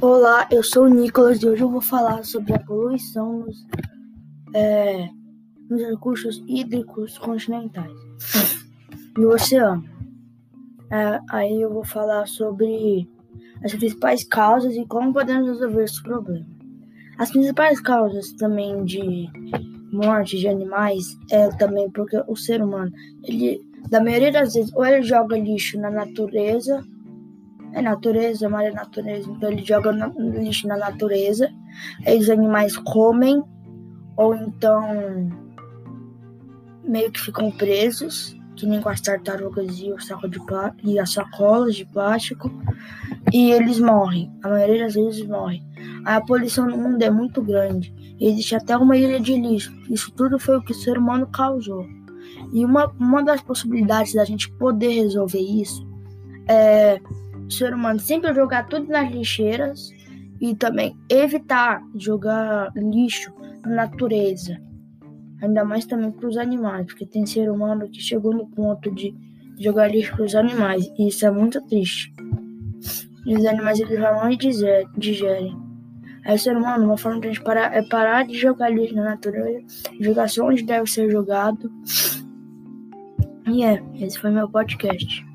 Olá, eu sou o Nicolas e hoje eu vou falar sobre a poluição nos, é, nos recursos hídricos continentais e o oceano. É, aí eu vou falar sobre as principais causas e como podemos resolver esse problema. As principais causas também de morte de animais é também porque o ser humano, ele, da maioria das vezes, ou ele joga lixo na natureza é natureza, mar é natureza, então ele joga lixo na natureza, aí os animais comem, ou então meio que ficam presos, que nem com as tartarugas e, o saco de e as sacolas de plástico, e eles morrem, a maioria das vezes morrem. A poluição no mundo é muito grande, existe até uma ilha de lixo, isso tudo foi o que o ser humano causou. E uma, uma das possibilidades da gente poder resolver isso é o ser humano sempre jogar tudo nas lixeiras e também evitar jogar lixo na natureza. Ainda mais também para os animais, porque tem ser humano que chegou no ponto de jogar lixo para os animais, e isso é muito triste. E os animais eles vão e digerem. Aí o ser humano, uma forma de a gente parar é parar de jogar lixo na natureza, jogar só onde deve ser jogado. E é, esse foi meu podcast.